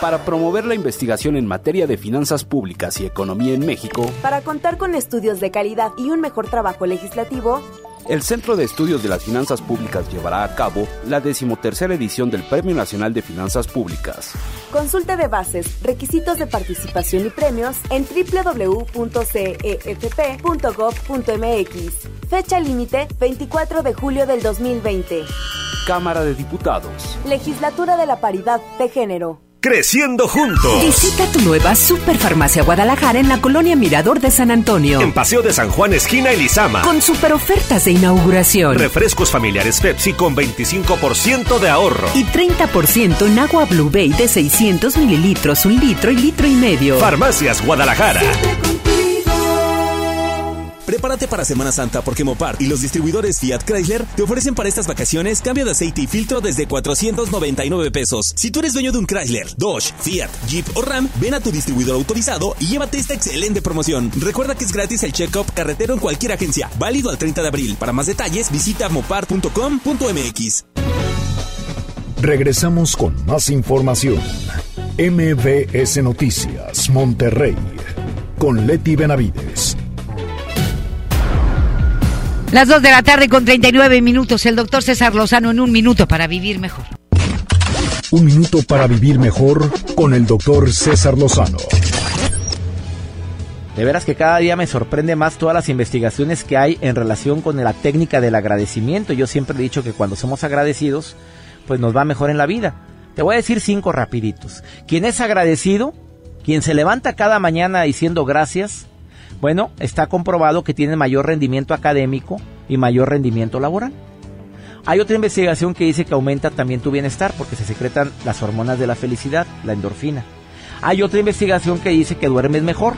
Para promover la investigación en materia de finanzas públicas y economía en México, para contar con estudios de calidad y un mejor trabajo legislativo, el Centro de Estudios de las Finanzas Públicas llevará a cabo la decimotercera edición del Premio Nacional de Finanzas Públicas. Consulta de bases, requisitos de participación y premios en www.cefp.gov.mx. Fecha límite 24 de julio del 2020. Cámara de Diputados. Legislatura de la Paridad de Género. Creciendo juntos. Visita tu nueva Superfarmacia Guadalajara en la colonia Mirador de San Antonio. En Paseo de San Juan, esquina Elizama. Con super ofertas de inauguración. Refrescos familiares Pepsi con 25% de ahorro. Y 30% en agua Blue Bay de 600 mililitros, un litro y litro y medio. Farmacias Guadalajara. Prepárate para Semana Santa porque Mopar y los distribuidores Fiat Chrysler te ofrecen para estas vacaciones cambio de aceite y filtro desde 499 pesos. Si tú eres dueño de un Chrysler, Dodge, Fiat, Jeep o Ram, ven a tu distribuidor autorizado y llévate esta excelente promoción. Recuerda que es gratis el check-up carretero en cualquier agencia, válido al 30 de abril. Para más detalles, visita mopar.com.mx. Regresamos con más información. MBS Noticias, Monterrey, con Leti Benavides. Las 2 de la tarde con 39 minutos. El doctor César Lozano en un minuto para vivir mejor. Un minuto para vivir mejor con el doctor César Lozano. De veras que cada día me sorprende más todas las investigaciones que hay en relación con la técnica del agradecimiento. Yo siempre he dicho que cuando somos agradecidos, pues nos va mejor en la vida. Te voy a decir cinco rapiditos. Quien es agradecido, quien se levanta cada mañana diciendo gracias, bueno, está comprobado que tiene mayor rendimiento académico y mayor rendimiento laboral. Hay otra investigación que dice que aumenta también tu bienestar porque se secretan las hormonas de la felicidad, la endorfina. Hay otra investigación que dice que duermes mejor.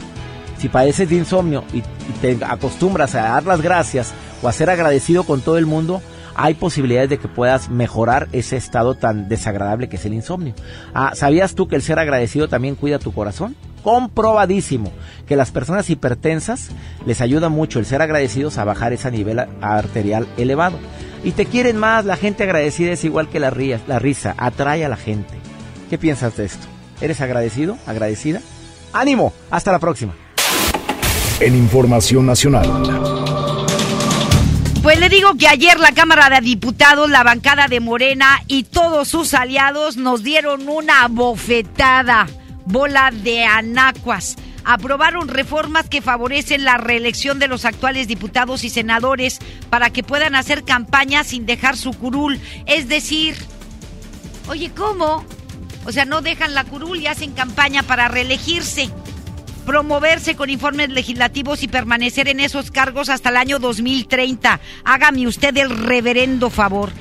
Si padeces de insomnio y, te acostumbras a dar las gracias o a ser agradecido con todo el mundo, hay posibilidades de que puedas mejorar ese estado tan desagradable que es el insomnio. Ah, ¿Sabías tú que el ser agradecido también cuida tu corazón? Comprobadísimo que las personas hipertensas les ayuda mucho el ser agradecidos a bajar ese nivel arterial elevado. Y te quieren más, la gente agradecida es igual que la, la risa, atrae a la gente. ¿Qué piensas de esto? ¿Eres agradecido? ¿Agradecida? ¡Ánimo! Hasta la próxima. En Información Nacional. Pues le digo que ayer la Cámara de Diputados, la bancada de Morena y todos sus aliados nos dieron una bofetada, bola de anacuas aprobaron reformas que favorecen la reelección de los actuales diputados y senadores para que puedan hacer campaña sin dejar su curul. Es decir, oye, ¿cómo? O sea, no dejan la curul y hacen campaña para reelegirse, promoverse con informes legislativos y permanecer en esos cargos hasta el año 2030. Hágame usted el reverendo favor.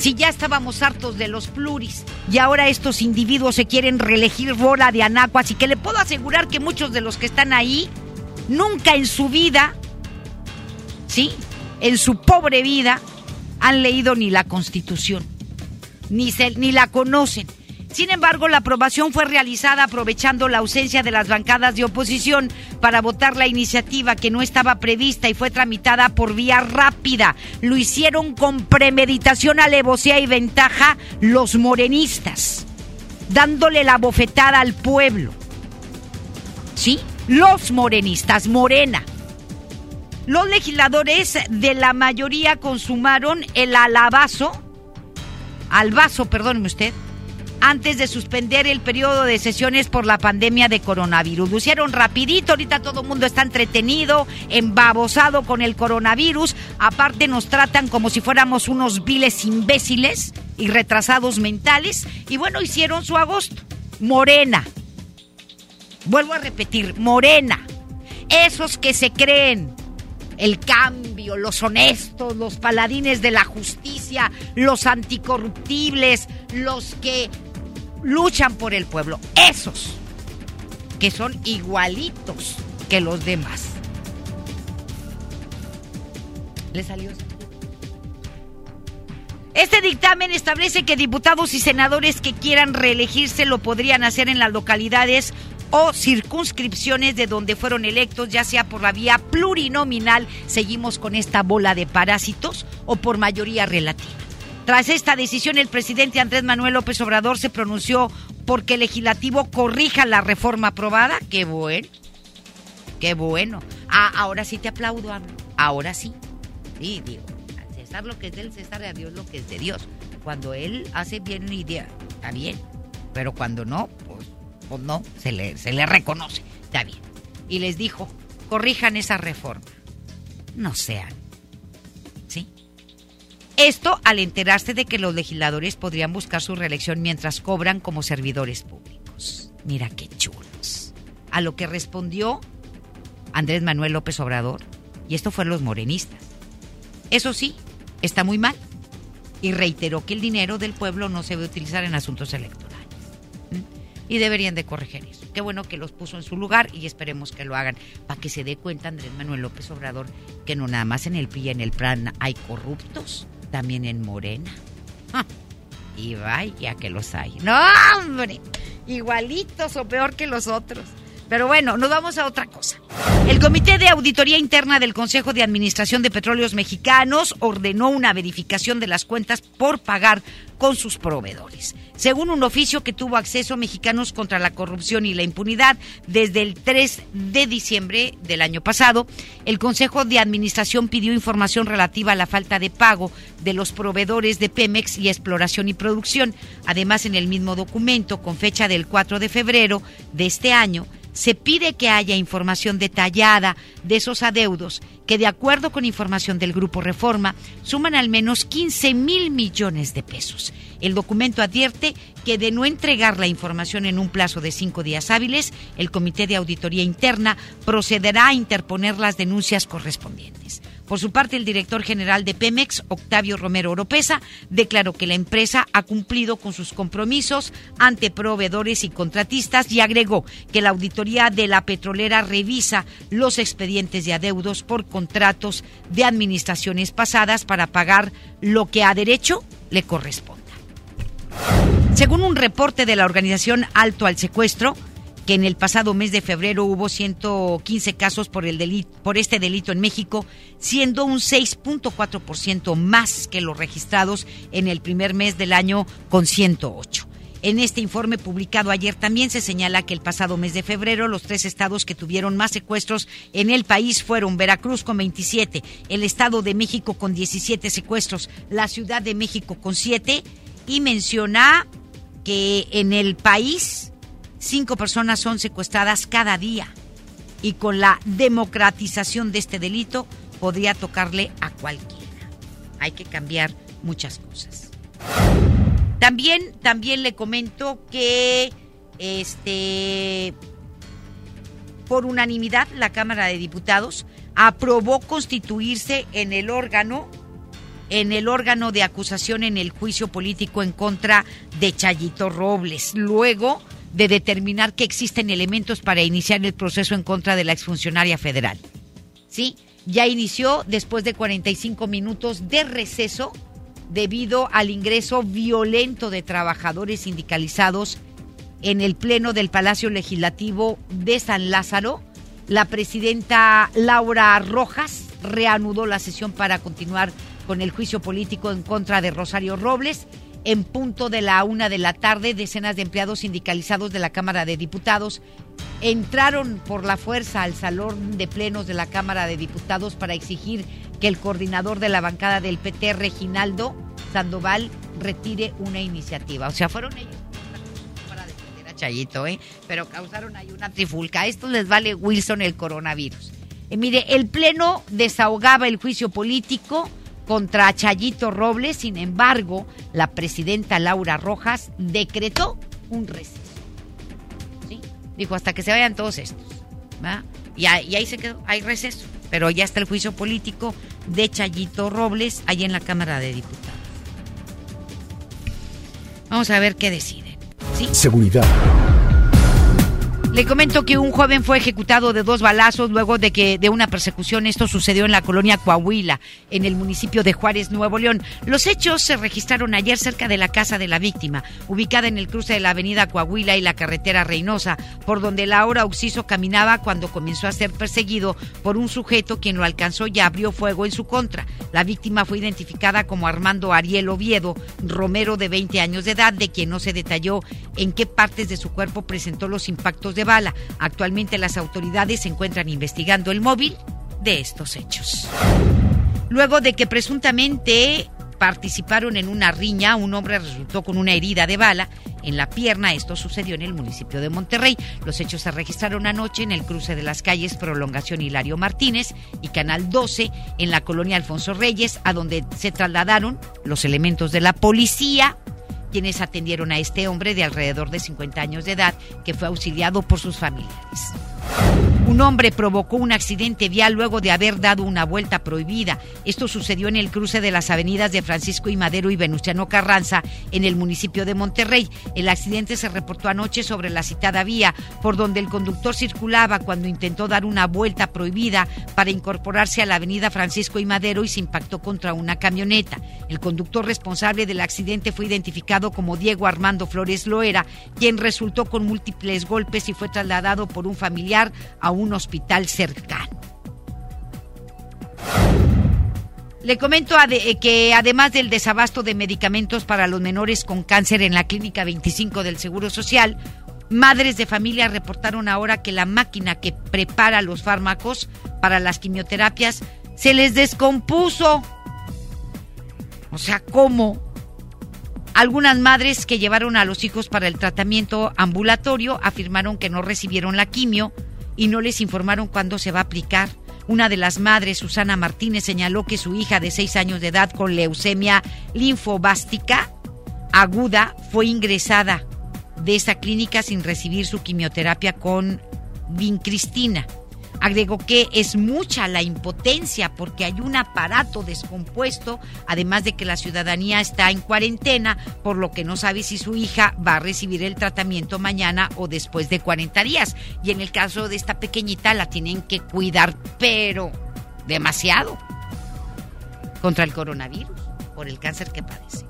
Si ya estábamos hartos de los pluris y ahora estos individuos se quieren reelegir bola de anacuas y que le puedo asegurar que muchos de los que están ahí nunca en su vida, sí, en su pobre vida, han leído ni la Constitución, ni, se, ni la conocen. Sin embargo, la aprobación fue realizada aprovechando la ausencia de las bancadas de oposición para votar la iniciativa que no estaba prevista y fue tramitada por vía rápida. Lo hicieron con premeditación, alevosía y ventaja los morenistas, dándole la bofetada al pueblo. ¿Sí? Los morenistas, Morena. Los legisladores de la mayoría consumaron el alabazo, albazo, perdóneme usted, antes de suspender el periodo de sesiones por la pandemia de coronavirus. Lo hicieron rapidito, ahorita todo el mundo está entretenido, embabosado con el coronavirus. Aparte nos tratan como si fuéramos unos viles imbéciles y retrasados mentales. Y bueno, hicieron su agosto. Morena. Vuelvo a repetir, Morena. Esos que se creen el cambio, los honestos, los paladines de la justicia, los anticorruptibles, los que luchan por el pueblo. Esos que son igualitos que los demás. ¿Le salió? Este dictamen establece que diputados y senadores que quieran reelegirse lo podrían hacer en las localidades o circunscripciones de donde fueron electos, ya sea por la vía plurinominal, seguimos con esta bola de parásitos, o por mayoría relativa. Tras esta decisión, el presidente Andrés Manuel López Obrador se pronunció porque el legislativo corrija la reforma aprobada. Qué bueno. Qué bueno. Ah, ahora sí te aplaudo, Ahora sí. Sí, digo, al César lo que es del César, a Dios lo que es de Dios. Cuando él hace bien una idea, está bien. Pero cuando no, pues, pues no, se le, se le reconoce. Está bien. Y les dijo, corrijan esa reforma. No sean esto al enterarse de que los legisladores podrían buscar su reelección mientras cobran como servidores públicos. Mira qué chulos. A lo que respondió Andrés Manuel López Obrador, y esto fue los morenistas. Eso sí, está muy mal. Y reiteró que el dinero del pueblo no se debe utilizar en asuntos electorales. Y deberían de corregir eso. Qué bueno que los puso en su lugar y esperemos que lo hagan para que se dé cuenta Andrés Manuel López Obrador que no nada más en el PRI y en el PRAN hay corruptos, también en Morena. Y vaya que los hay. No, hombre, igualitos o peor que los otros. Pero bueno, nos vamos a otra cosa. El Comité de Auditoría Interna del Consejo de Administración de Petróleos Mexicanos ordenó una verificación de las cuentas por pagar con sus proveedores. Según un oficio que tuvo acceso a Mexicanos contra la Corrupción y la Impunidad desde el 3 de diciembre del año pasado, el Consejo de Administración pidió información relativa a la falta de pago de los proveedores de Pemex y Exploración y Producción. Además, en el mismo documento, con fecha del 4 de febrero de este año, se pide que haya información detallada de esos adeudos que de acuerdo con información del Grupo Reforma suman al menos 15 mil millones de pesos. El documento advierte que de no entregar la información en un plazo de cinco días hábiles, el Comité de Auditoría Interna procederá a interponer las denuncias correspondientes. Por su parte, el director general de Pemex, Octavio Romero Oropesa, declaró que la empresa ha cumplido con sus compromisos ante proveedores y contratistas y agregó que la auditoría de la petrolera revisa los expedientes de adeudos por contratos de administraciones pasadas para pagar lo que a derecho le corresponda. Según un reporte de la organización Alto al Secuestro, que en el pasado mes de febrero hubo 115 casos por, el delito, por este delito en México, siendo un 6.4% más que los registrados en el primer mes del año con 108. En este informe publicado ayer también se señala que el pasado mes de febrero los tres estados que tuvieron más secuestros en el país fueron Veracruz con 27, el Estado de México con 17 secuestros, la Ciudad de México con 7 y menciona que en el país cinco personas son secuestradas cada día y con la democratización de este delito podría tocarle a cualquiera. Hay que cambiar muchas cosas. También, también le comento que este por unanimidad la Cámara de Diputados aprobó constituirse en el órgano en el órgano de acusación en el juicio político en contra de Chayito Robles, luego de determinar que existen elementos para iniciar el proceso en contra de la exfuncionaria federal. ¿Sí? Ya inició después de 45 minutos de receso debido al ingreso violento de trabajadores sindicalizados en el Pleno del Palacio Legislativo de San Lázaro. La presidenta Laura Rojas reanudó la sesión para continuar con el juicio político en contra de Rosario Robles. En punto de la una de la tarde, decenas de empleados sindicalizados de la Cámara de Diputados entraron por la fuerza al salón de plenos de la Cámara de Diputados para exigir que el coordinador de la bancada del PT, Reginaldo Sandoval, retire una iniciativa. O sea, fueron ellos para defender a Chayito, ¿eh? pero causaron ahí una trifulca. Esto les vale Wilson el coronavirus. Eh, mire, el Pleno desahogaba el juicio político contra Chayito Robles, sin embargo, la presidenta Laura Rojas decretó un receso. Dijo, hasta que se vayan todos estos. Y, y ahí se quedó, hay receso pero ya está el juicio político de Chayito Robles allá en la Cámara de Diputados. Vamos a ver qué deciden. Seguridad. Le comento que un joven fue ejecutado de dos balazos luego de que de una persecución. Esto sucedió en la colonia Coahuila, en el municipio de Juárez, Nuevo León. Los hechos se registraron ayer cerca de la casa de la víctima, ubicada en el cruce de la avenida Coahuila y la carretera Reynosa, por donde la hora Oxiso caminaba cuando comenzó a ser perseguido por un sujeto quien lo alcanzó y abrió fuego en su contra. La víctima fue identificada como Armando Ariel Oviedo Romero, de 20 años de edad, de quien no se detalló en qué partes de su cuerpo presentó los impactos de Actualmente las autoridades se encuentran investigando el móvil de estos hechos. Luego de que presuntamente participaron en una riña, un hombre resultó con una herida de bala en la pierna. Esto sucedió en el municipio de Monterrey. Los hechos se registraron anoche en el cruce de las calles Prolongación Hilario Martínez y Canal 12 en la colonia Alfonso Reyes, a donde se trasladaron los elementos de la policía quienes atendieron a este hombre de alrededor de 50 años de edad que fue auxiliado por sus familiares. Un hombre provocó un accidente vial luego de haber dado una vuelta prohibida. Esto sucedió en el cruce de las avenidas de Francisco y Madero y Venustiano Carranza en el municipio de Monterrey. El accidente se reportó anoche sobre la citada vía, por donde el conductor circulaba cuando intentó dar una vuelta prohibida para incorporarse a la avenida Francisco y Madero y se impactó contra una camioneta. El conductor responsable del accidente fue identificado como Diego Armando Flores Loera, quien resultó con múltiples golpes y fue trasladado por un familiar a un hospital cercano. Le comento eh, que además del desabasto de medicamentos para los menores con cáncer en la Clínica 25 del Seguro Social, madres de familia reportaron ahora que la máquina que prepara los fármacos para las quimioterapias se les descompuso. O sea, ¿cómo? Algunas madres que llevaron a los hijos para el tratamiento ambulatorio afirmaron que no recibieron la quimio y no les informaron cuándo se va a aplicar. Una de las madres, Susana Martínez, señaló que su hija de seis años de edad con leucemia linfobástica aguda fue ingresada de esa clínica sin recibir su quimioterapia con vincristina. Agregó que es mucha la impotencia porque hay un aparato descompuesto, además de que la ciudadanía está en cuarentena, por lo que no sabe si su hija va a recibir el tratamiento mañana o después de 40 días. Y en el caso de esta pequeñita la tienen que cuidar, pero demasiado, contra el coronavirus, por el cáncer que padece.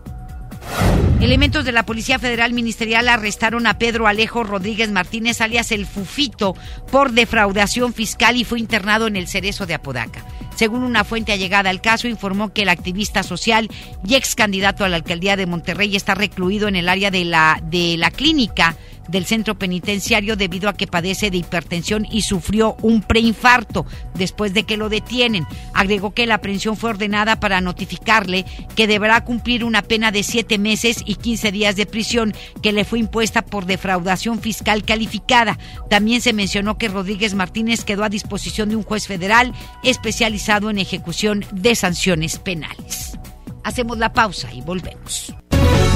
Elementos de la Policía Federal Ministerial arrestaron a Pedro Alejo Rodríguez Martínez, alias el Fufito, por defraudación fiscal y fue internado en el Cerezo de Apodaca. Según una fuente allegada al caso, informó que el activista social y ex candidato a la alcaldía de Monterrey está recluido en el área de la, de la clínica del centro penitenciario debido a que padece de hipertensión y sufrió un preinfarto después de que lo detienen. Agregó que la aprehensión fue ordenada para notificarle que deberá cumplir una pena de siete meses y 15 días de prisión que le fue impuesta por defraudación fiscal calificada. También se mencionó que Rodríguez Martínez quedó a disposición de un juez federal especializado en ejecución de sanciones penales. Hacemos la pausa y volvemos.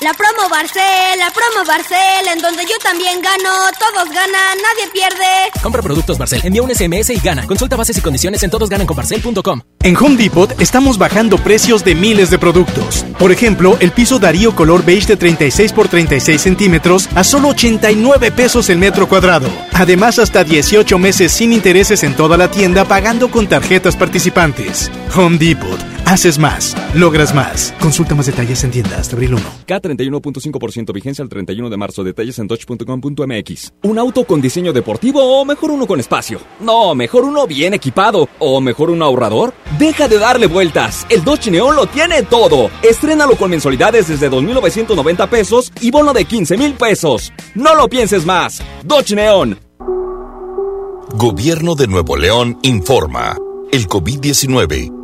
La promo Barcel, la promo Barcel, en donde yo también gano, todos ganan, nadie pierde. Compra productos Barcel, envía un SMS y gana. Consulta bases y condiciones en todosgananconbarcel.com. En Home Depot estamos bajando precios de miles de productos. Por ejemplo, el piso Darío color beige de 36 por 36 centímetros a solo 89 pesos el metro cuadrado. Además, hasta 18 meses sin intereses en toda la tienda pagando con tarjetas participantes. Home Depot. Haces más, logras más. Consulta más detalles en tiendas hasta abril 1. K31.5% vigencia el 31 de marzo. Detalles en dodge.com.mx. ¿Un auto con diseño deportivo o mejor uno con espacio? No, mejor uno bien equipado. ¿O mejor un ahorrador? Deja de darle vueltas. El Dodge Neon lo tiene todo. Estrénalo con mensualidades desde 2.990 pesos y bono de 15 mil pesos. No lo pienses más. Dodge Neon. Gobierno de Nuevo León informa. El COVID-19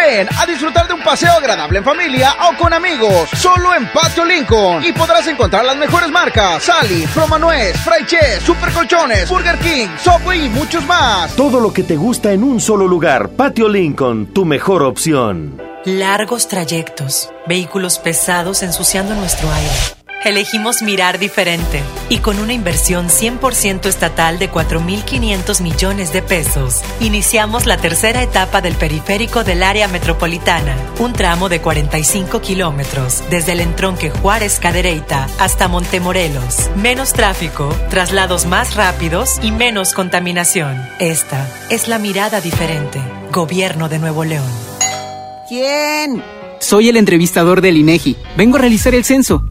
Ven a disfrutar de un paseo agradable en familia o con amigos, solo en Patio Lincoln. Y podrás encontrar las mejores marcas: Sally, Promanuez, Fry Chess, Super Colchones, Burger King, Subway y muchos más. Todo lo que te gusta en un solo lugar. Patio Lincoln, tu mejor opción. Largos trayectos, vehículos pesados ensuciando nuestro aire. Elegimos mirar diferente y con una inversión 100% estatal de 4.500 millones de pesos, iniciamos la tercera etapa del periférico del área metropolitana, un tramo de 45 kilómetros desde el entronque Juárez Cadereyta hasta Montemorelos. Menos tráfico, traslados más rápidos y menos contaminación. Esta es la mirada diferente. Gobierno de Nuevo León. ¿Quién? Soy el entrevistador del INEGI. Vengo a realizar el censo.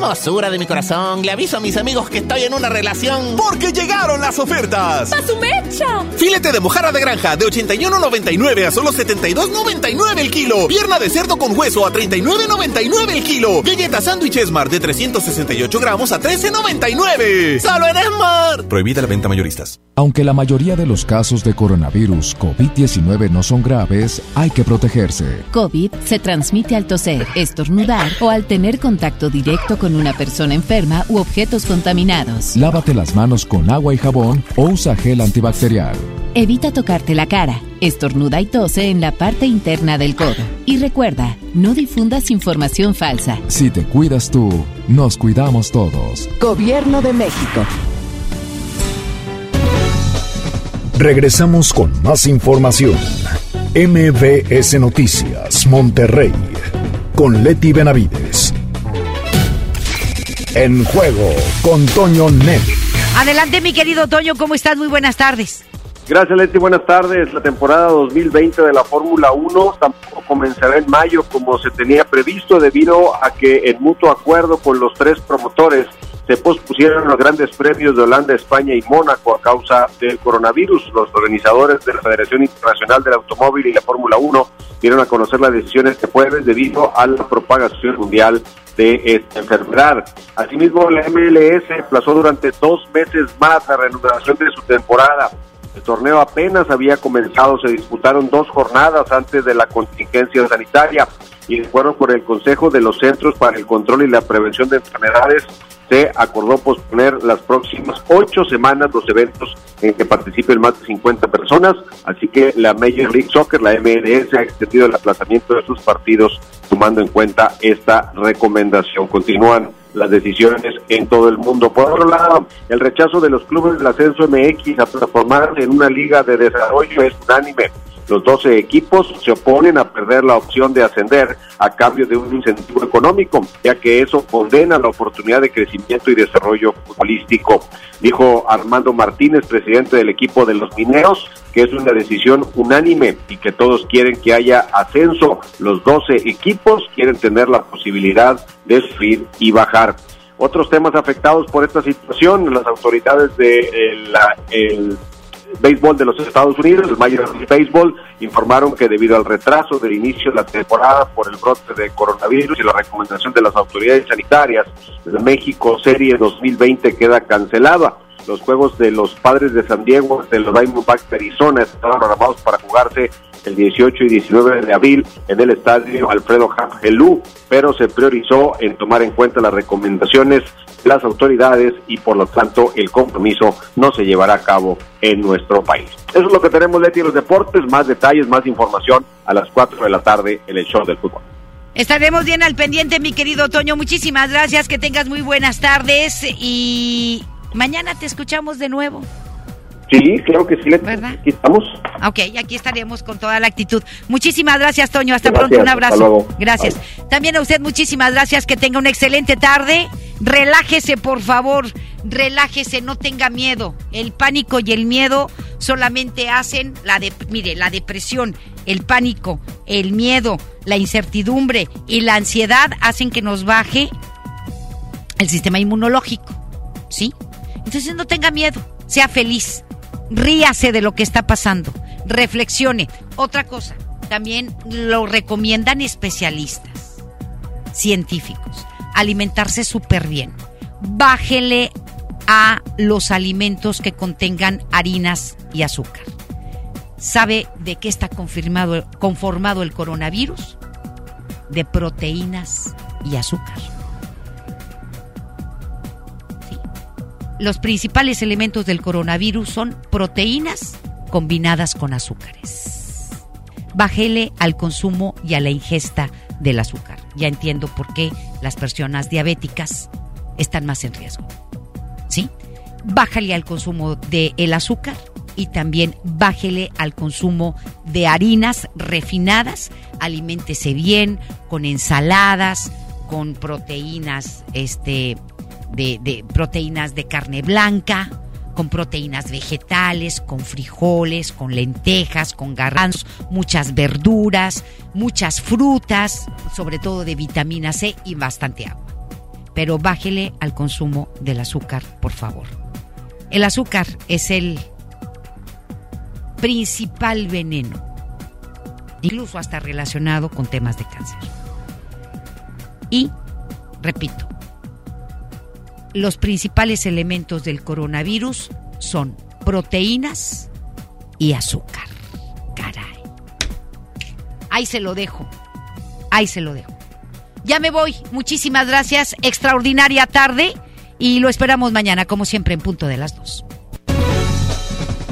Hermosura de mi corazón, le aviso a mis amigos que estoy en una relación. Porque llegaron las ofertas. ¡A su mecha! Filete de mojarra de granja de 81.99 a solo 72.99 el kilo. Pierna de cerdo con hueso a 39.99 el kilo. Galleta sándwich Esmar de 368 gramos a 13.99. ¡Solo en Esmar! Prohibida la venta mayoristas. Aunque la mayoría de los casos de coronavirus COVID-19 no son graves, hay que protegerse. COVID se transmite al toser, estornudar o al tener contacto directo con una persona enferma u objetos contaminados. Lávate las manos con agua y jabón o usa gel antibacterial. Evita tocarte la cara. Estornuda y tose en la parte interna del codo. Y recuerda, no difundas información falsa. Si te cuidas tú, nos cuidamos todos. Gobierno de México. Regresamos con más información. MBS Noticias, Monterrey, con Leti Benavides. En juego con Toño Net. Adelante, mi querido Toño, ¿cómo estás? Muy buenas tardes. Gracias, Leti. Buenas tardes. La temporada 2020 de la Fórmula 1 tampoco comenzará en mayo como se tenía previsto debido a que en mutuo acuerdo con los tres promotores se pospusieron los grandes premios de Holanda, España y Mónaco a causa del coronavirus. Los organizadores de la Federación Internacional del Automóvil y la Fórmula 1 dieron a conocer las decisiones este jueves debido a la propagación mundial de esta enfermedad. Asimismo, la MLS aplazó durante dos meses más la reanudación de su temporada. El torneo apenas había comenzado, se disputaron dos jornadas antes de la contingencia sanitaria y de acuerdo con el Consejo de los Centros para el Control y la Prevención de Enfermedades, se acordó posponer las próximas ocho semanas los eventos en que participen más de 50 personas, así que la Major League Soccer, la MLS, ha extendido el aplazamiento de sus partidos tomando en cuenta esta recomendación. Continúan las decisiones en todo el mundo. Por otro lado, el rechazo de los clubes del ascenso MX a transformarse en una liga de desarrollo es unánime. Los 12 equipos se oponen a perder la opción de ascender a cambio de un incentivo económico, ya que eso condena la oportunidad de crecimiento y desarrollo futbolístico. Dijo Armando Martínez, presidente del equipo de los Mineros, que es una decisión unánime y que todos quieren que haya ascenso. Los 12 equipos quieren tener la posibilidad de subir y bajar. Otros temas afectados por esta situación, las autoridades de la, el béisbol de los Estados Unidos, el Major League Baseball, informaron que debido al retraso del inicio de la temporada por el brote de coronavirus y la recomendación de las autoridades sanitarias, la México Serie 2020 queda cancelada. Los juegos de los Padres de San Diego, de los Diamondbacks de Arizona, estaban programados para jugarse el 18 y 19 de abril en el estadio Alfredo Gelú, pero se priorizó en tomar en cuenta las recomendaciones de las autoridades y por lo tanto el compromiso no se llevará a cabo en nuestro país. Eso es lo que tenemos, Leti, los deportes, más detalles, más información a las 4 de la tarde en el show del fútbol. Estaremos bien al pendiente, mi querido Toño. Muchísimas gracias, que tengas muy buenas tardes y mañana te escuchamos de nuevo. Sí, creo que sí. ¿Verdad? Aquí estamos. Ok, aquí estaremos con toda la actitud. Muchísimas gracias, Toño. Hasta pronto. Un abrazo. Gracias. También a usted muchísimas gracias. Que tenga una excelente tarde. Relájese, por favor. Relájese, no tenga miedo. El pánico y el miedo solamente hacen la de, mire, la depresión, el pánico, el miedo, la incertidumbre y la ansiedad hacen que nos baje el sistema inmunológico. ¿Sí? Entonces no tenga miedo, sea feliz ríase de lo que está pasando, reflexione. Otra cosa, también lo recomiendan especialistas, científicos, alimentarse súper bien. Bájele a los alimentos que contengan harinas y azúcar. ¿Sabe de qué está confirmado, conformado el coronavirus? De proteínas y azúcar. Los principales elementos del coronavirus son proteínas combinadas con azúcares. Bájele al consumo y a la ingesta del azúcar. Ya entiendo por qué las personas diabéticas están más en riesgo. ¿Sí? Bájale al consumo del el azúcar y también bájele al consumo de harinas refinadas. Aliméntese bien con ensaladas, con proteínas este, de, proteínas de carne blanca, con proteínas vegetales, con frijoles, con lentejas, con garbanzos, muchas verduras, muchas frutas, sobre todo de vitamina C y bastante agua. Pero bájele al consumo del azúcar, por favor. El azúcar es el principal veneno, incluso hasta relacionado con temas de cáncer. Y, repito, los principales elementos del coronavirus son proteínas y azúcar. Caray. Ahí se lo dejo. Ahí se lo dejo. Ya me voy. Muchísimas gracias. Extraordinaria tarde. Y lo esperamos mañana, como siempre, en punto de las dos.